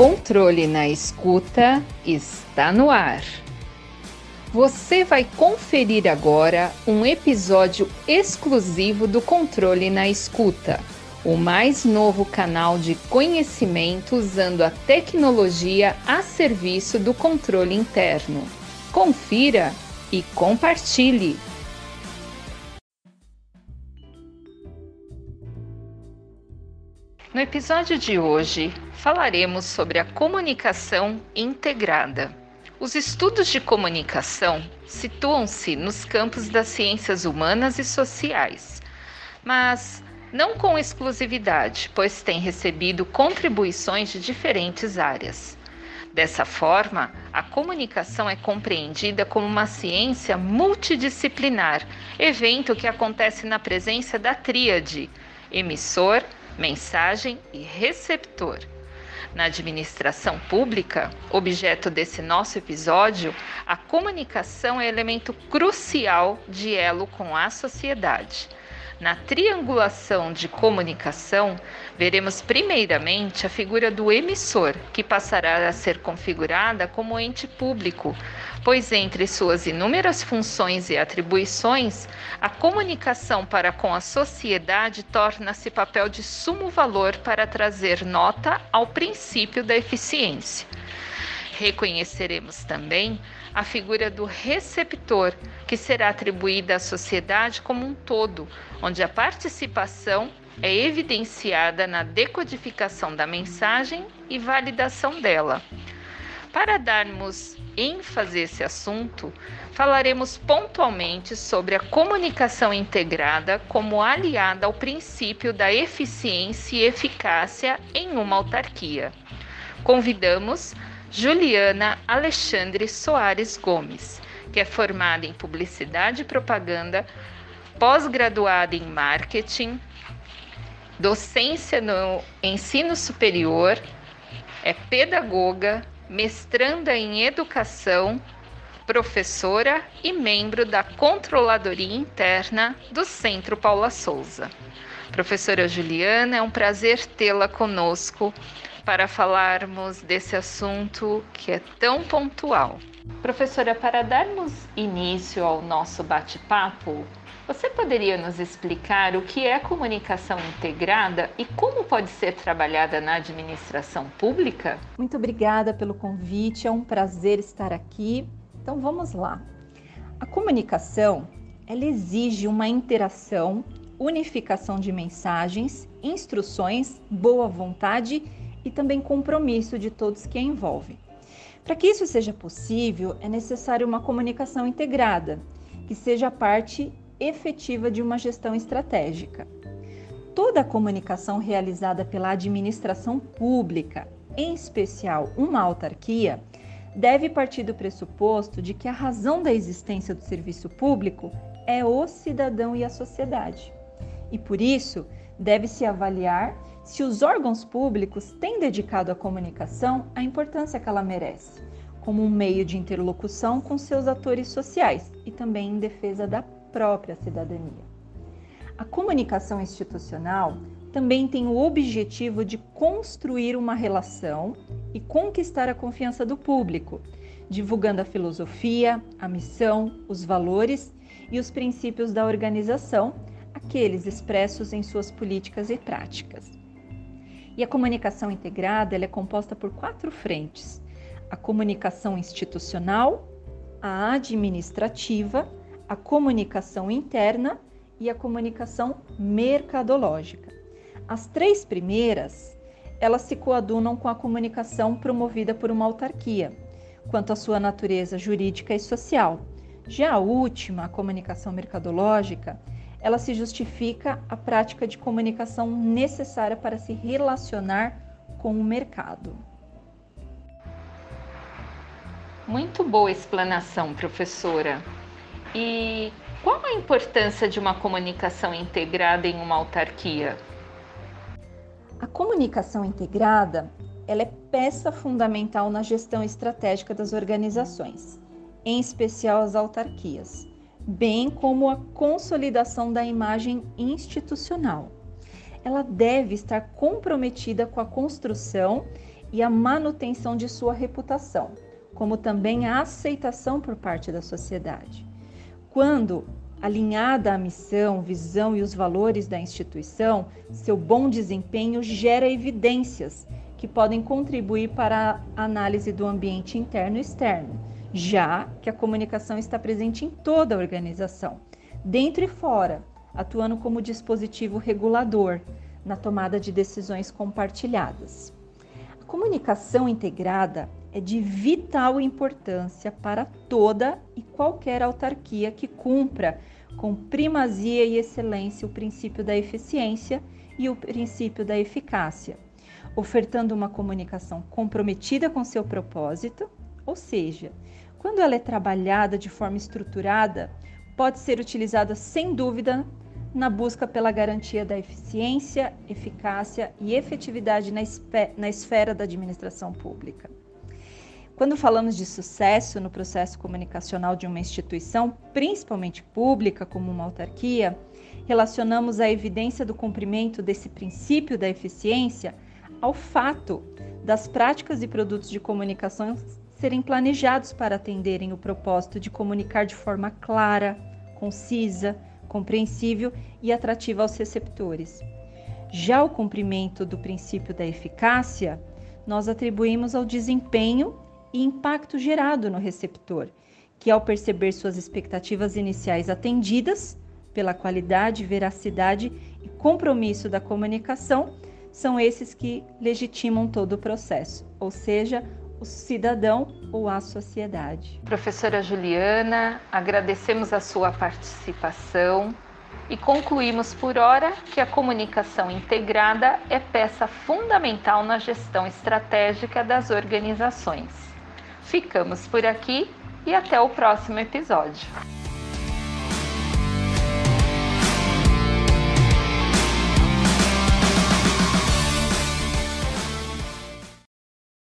Controle na escuta está no ar. Você vai conferir agora um episódio exclusivo do Controle na Escuta, o mais novo canal de conhecimento usando a tecnologia a serviço do controle interno. Confira e compartilhe. No episódio de hoje, falaremos sobre a comunicação integrada. Os estudos de comunicação situam-se nos campos das ciências humanas e sociais, mas não com exclusividade, pois têm recebido contribuições de diferentes áreas. Dessa forma, a comunicação é compreendida como uma ciência multidisciplinar, evento que acontece na presença da tríade emissor, mensagem e receptor. Na administração pública, objeto desse nosso episódio, a comunicação é elemento crucial de elo com a sociedade. Na triangulação de comunicação, veremos primeiramente a figura do emissor, que passará a ser configurada como ente público, pois entre suas inúmeras funções e atribuições, a comunicação para com a sociedade torna-se papel de sumo valor para trazer nota ao princípio da eficiência. Reconheceremos também a figura do receptor, que será atribuída à sociedade como um todo, onde a participação é evidenciada na decodificação da mensagem e validação dela. Para darmos ênfase a esse assunto, falaremos pontualmente sobre a comunicação integrada como aliada ao princípio da eficiência e eficácia em uma autarquia. Convidamos Juliana Alexandre Soares Gomes, que é formada em Publicidade e Propaganda, pós-graduada em Marketing, docência no ensino superior, é pedagoga, mestranda em Educação, professora e membro da Controladoria Interna do Centro Paula Souza. Professora Juliana, é um prazer tê-la conosco para falarmos desse assunto que é tão pontual. Professora, para darmos início ao nosso bate-papo, você poderia nos explicar o que é comunicação integrada e como pode ser trabalhada na administração pública? Muito obrigada pelo convite, é um prazer estar aqui. Então vamos lá. A comunicação, ela exige uma interação, unificação de mensagens, instruções, boa vontade e também compromisso de todos que a envolvem. Para que isso seja possível, é necessário uma comunicação integrada, que seja parte efetiva de uma gestão estratégica. Toda a comunicação realizada pela administração pública, em especial uma autarquia, deve partir do pressuposto de que a razão da existência do serviço público é o cidadão e a sociedade. E por isso, deve-se avaliar se os órgãos públicos têm dedicado à comunicação a importância que ela merece, como um meio de interlocução com seus atores sociais e também em defesa da própria cidadania. A comunicação institucional também tem o objetivo de construir uma relação e conquistar a confiança do público, divulgando a filosofia, a missão, os valores e os princípios da organização, aqueles expressos em suas políticas e práticas. E a comunicação integrada é composta por quatro frentes: a comunicação institucional, a administrativa, a comunicação interna e a comunicação mercadológica. As três primeiras, elas se coadunam com a comunicação promovida por uma autarquia, quanto à sua natureza jurídica e social. Já a última, a comunicação mercadológica, ela se justifica a prática de comunicação necessária para se relacionar com o mercado. Muito boa explanação, professora. E qual a importância de uma comunicação integrada em uma autarquia? A comunicação integrada ela é peça fundamental na gestão estratégica das organizações, em especial as autarquias bem como a consolidação da imagem institucional. Ela deve estar comprometida com a construção e a manutenção de sua reputação, como também a aceitação por parte da sociedade. Quando alinhada à missão, visão e os valores da instituição, seu bom desempenho gera evidências que podem contribuir para a análise do ambiente interno e externo, já que a comunicação está presente em toda a organização, dentro e fora, atuando como dispositivo regulador na tomada de decisões compartilhadas. A comunicação integrada é de vital importância para toda e qualquer autarquia que cumpra com primazia e excelência o princípio da eficiência e o princípio da eficácia, ofertando uma comunicação comprometida com seu propósito, ou seja, quando ela é trabalhada de forma estruturada, pode ser utilizada sem dúvida na busca pela garantia da eficiência, eficácia e efetividade na esfera da administração pública. Quando falamos de sucesso no processo comunicacional de uma instituição, principalmente pública, como uma autarquia, relacionamos a evidência do cumprimento desse princípio da eficiência ao fato das práticas e produtos de comunicação serem planejados para atenderem o propósito de comunicar de forma clara, concisa, compreensível e atrativa aos receptores. Já o cumprimento do princípio da eficácia, nós atribuímos ao desempenho e impacto gerado no receptor, que ao perceber suas expectativas iniciais atendidas pela qualidade, veracidade e compromisso da comunicação, são esses que legitimam todo o processo, ou seja, o cidadão ou a sociedade. Professora Juliana, agradecemos a sua participação e concluímos por hora que a comunicação integrada é peça fundamental na gestão estratégica das organizações. Ficamos por aqui e até o próximo episódio.